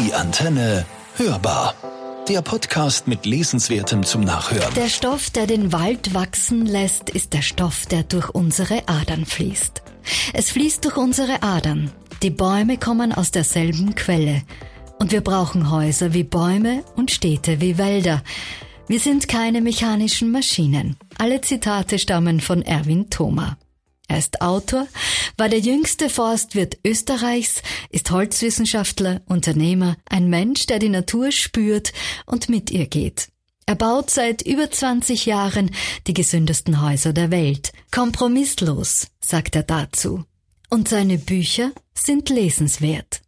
Die Antenne hörbar. Der Podcast mit Lesenswertem zum Nachhören. Der Stoff, der den Wald wachsen lässt, ist der Stoff, der durch unsere Adern fließt. Es fließt durch unsere Adern. Die Bäume kommen aus derselben Quelle. Und wir brauchen Häuser wie Bäume und Städte wie Wälder. Wir sind keine mechanischen Maschinen. Alle Zitate stammen von Erwin Thoma. Er ist Autor, war der jüngste Forstwirt Österreichs, ist Holzwissenschaftler, Unternehmer, ein Mensch, der die Natur spürt und mit ihr geht. Er baut seit über 20 Jahren die gesündesten Häuser der Welt. Kompromisslos, sagt er dazu. Und seine Bücher sind lesenswert.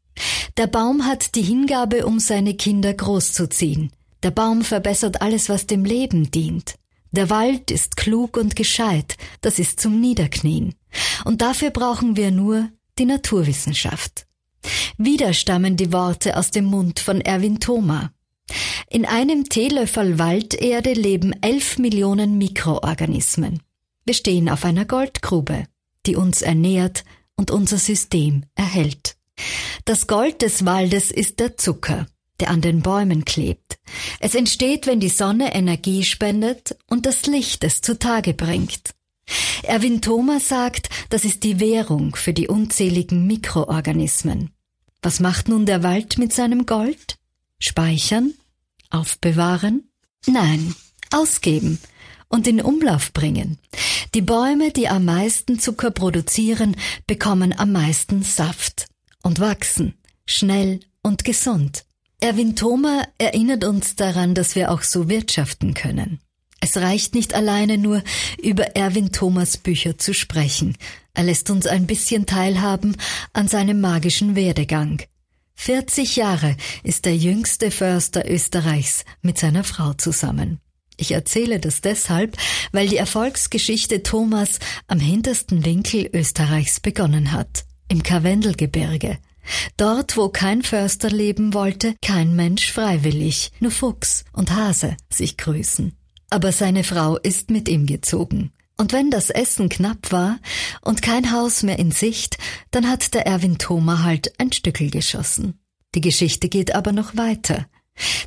Der Baum hat die Hingabe, um seine Kinder großzuziehen. Der Baum verbessert alles, was dem Leben dient. Der Wald ist klug und gescheit, das ist zum Niederknien. Und dafür brauchen wir nur die Naturwissenschaft. Wieder stammen die Worte aus dem Mund von Erwin Thoma. In einem Teelöffel Walderde leben elf Millionen Mikroorganismen. Wir stehen auf einer Goldgrube, die uns ernährt und unser System erhält. Das Gold des Waldes ist der Zucker, der an den Bäumen klebt. Es entsteht, wenn die Sonne Energie spendet und das Licht es zutage bringt. Erwin Thomas sagt, das ist die Währung für die unzähligen Mikroorganismen. Was macht nun der Wald mit seinem Gold? Speichern? Aufbewahren? Nein, ausgeben und in Umlauf bringen. Die Bäume, die am meisten Zucker produzieren, bekommen am meisten Saft und wachsen schnell und gesund. Erwin Thoma erinnert uns daran, dass wir auch so wirtschaften können. Es reicht nicht alleine nur über Erwin Thomas Bücher zu sprechen. Er lässt uns ein bisschen teilhaben an seinem magischen Werdegang. 40 Jahre ist der jüngste Förster Österreichs mit seiner Frau zusammen. Ich erzähle das deshalb, weil die Erfolgsgeschichte Thomas am hintersten Winkel Österreichs begonnen hat, im Karwendelgebirge. Dort, wo kein Förster leben wollte, kein Mensch freiwillig, nur Fuchs und Hase sich grüßen. Aber seine Frau ist mit ihm gezogen. Und wenn das Essen knapp war und kein Haus mehr in Sicht, dann hat der Erwin Thoma halt ein Stückel geschossen. Die Geschichte geht aber noch weiter.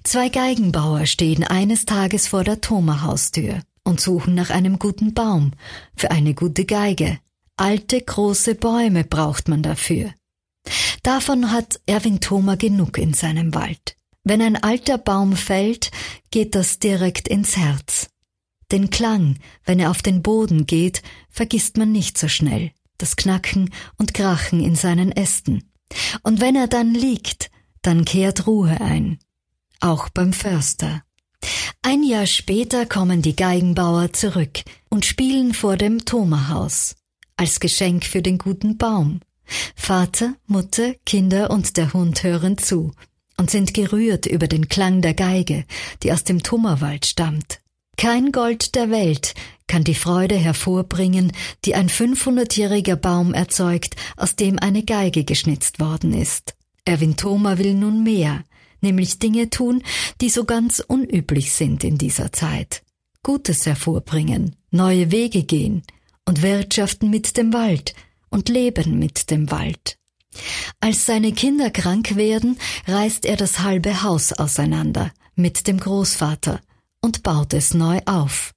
Zwei Geigenbauer stehen eines Tages vor der Thoma-Haustür und suchen nach einem guten Baum für eine gute Geige. Alte große Bäume braucht man dafür. Davon hat Erwin Thoma genug in seinem Wald. Wenn ein alter Baum fällt, geht das direkt ins Herz. Den Klang, wenn er auf den Boden geht, vergisst man nicht so schnell. Das Knacken und Krachen in seinen Ästen. Und wenn er dann liegt, dann kehrt Ruhe ein. Auch beim Förster. Ein Jahr später kommen die Geigenbauer zurück und spielen vor dem Thoma-Haus. Als Geschenk für den guten Baum. Vater, Mutter, Kinder und der Hund hören zu und sind gerührt über den Klang der Geige, die aus dem Tummerwald stammt. Kein Gold der Welt kann die Freude hervorbringen, die ein 500-jähriger Baum erzeugt, aus dem eine Geige geschnitzt worden ist. Erwin Thoma will nun mehr, nämlich Dinge tun, die so ganz unüblich sind in dieser Zeit. Gutes hervorbringen, neue Wege gehen und wirtschaften mit dem Wald, und leben mit dem Wald. Als seine Kinder krank werden, reißt er das halbe Haus auseinander mit dem Großvater und baut es neu auf.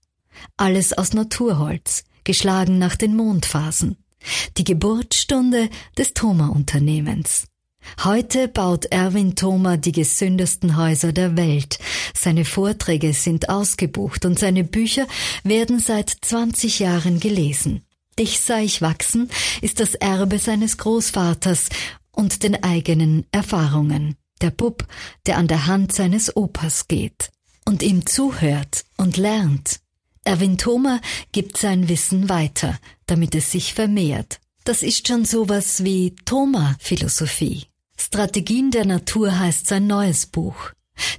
Alles aus Naturholz, geschlagen nach den Mondphasen. Die Geburtsstunde des Thoma-Unternehmens. Heute baut Erwin Thoma die gesündesten Häuser der Welt. Seine Vorträge sind ausgebucht und seine Bücher werden seit 20 Jahren gelesen. Dich sah ich wachsen ist das Erbe seines Großvaters und den eigenen Erfahrungen. Der Bub, der an der Hand seines Opas geht und ihm zuhört und lernt. Erwin Thoma gibt sein Wissen weiter, damit es sich vermehrt. Das ist schon sowas wie Thoma-Philosophie. Strategien der Natur heißt sein neues Buch.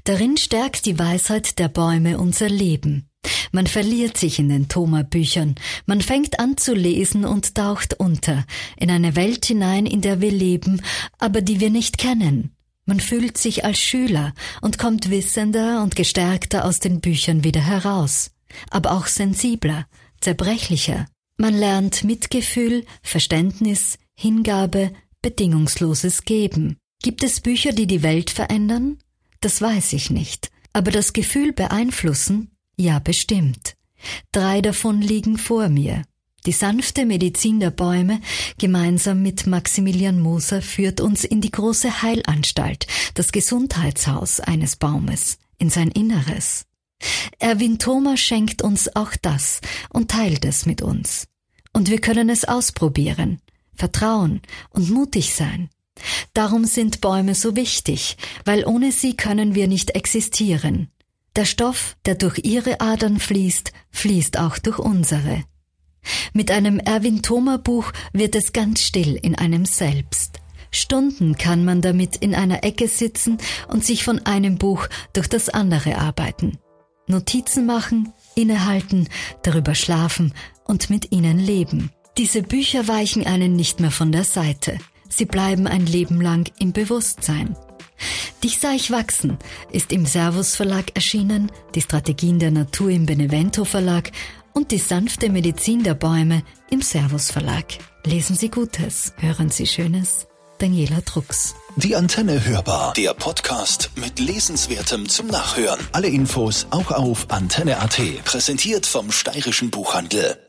Darin stärkt die Weisheit der Bäume unser Leben. Man verliert sich in den Thoma-Büchern, man fängt an zu lesen und taucht unter, in eine Welt hinein, in der wir leben, aber die wir nicht kennen. Man fühlt sich als Schüler und kommt wissender und gestärkter aus den Büchern wieder heraus, aber auch sensibler, zerbrechlicher. Man lernt Mitgefühl, Verständnis, Hingabe, bedingungsloses Geben. Gibt es Bücher, die die Welt verändern? Das weiß ich nicht. Aber das Gefühl beeinflussen? Ja, bestimmt. Drei davon liegen vor mir. Die sanfte Medizin der Bäume, gemeinsam mit Maximilian Moser, führt uns in die große Heilanstalt, das Gesundheitshaus eines Baumes, in sein Inneres. Erwin Thoma schenkt uns auch das und teilt es mit uns. Und wir können es ausprobieren, vertrauen und mutig sein. Darum sind Bäume so wichtig, weil ohne sie können wir nicht existieren. Der Stoff, der durch ihre Adern fließt, fließt auch durch unsere. Mit einem Erwin Thoma Buch wird es ganz still in einem selbst. Stunden kann man damit in einer Ecke sitzen und sich von einem Buch durch das andere arbeiten. Notizen machen, innehalten, darüber schlafen und mit ihnen leben. Diese Bücher weichen einen nicht mehr von der Seite. Sie bleiben ein Leben lang im Bewusstsein. Dich sah ich wachsen ist im Servus Verlag erschienen, die Strategien der Natur im Benevento Verlag und die sanfte Medizin der Bäume im Servus Verlag. Lesen Sie Gutes, hören Sie Schönes. Daniela Drucks. Die Antenne hörbar. Der Podcast mit Lesenswertem zum Nachhören. Alle Infos auch auf antenne.at. Präsentiert vom Steirischen Buchhandel.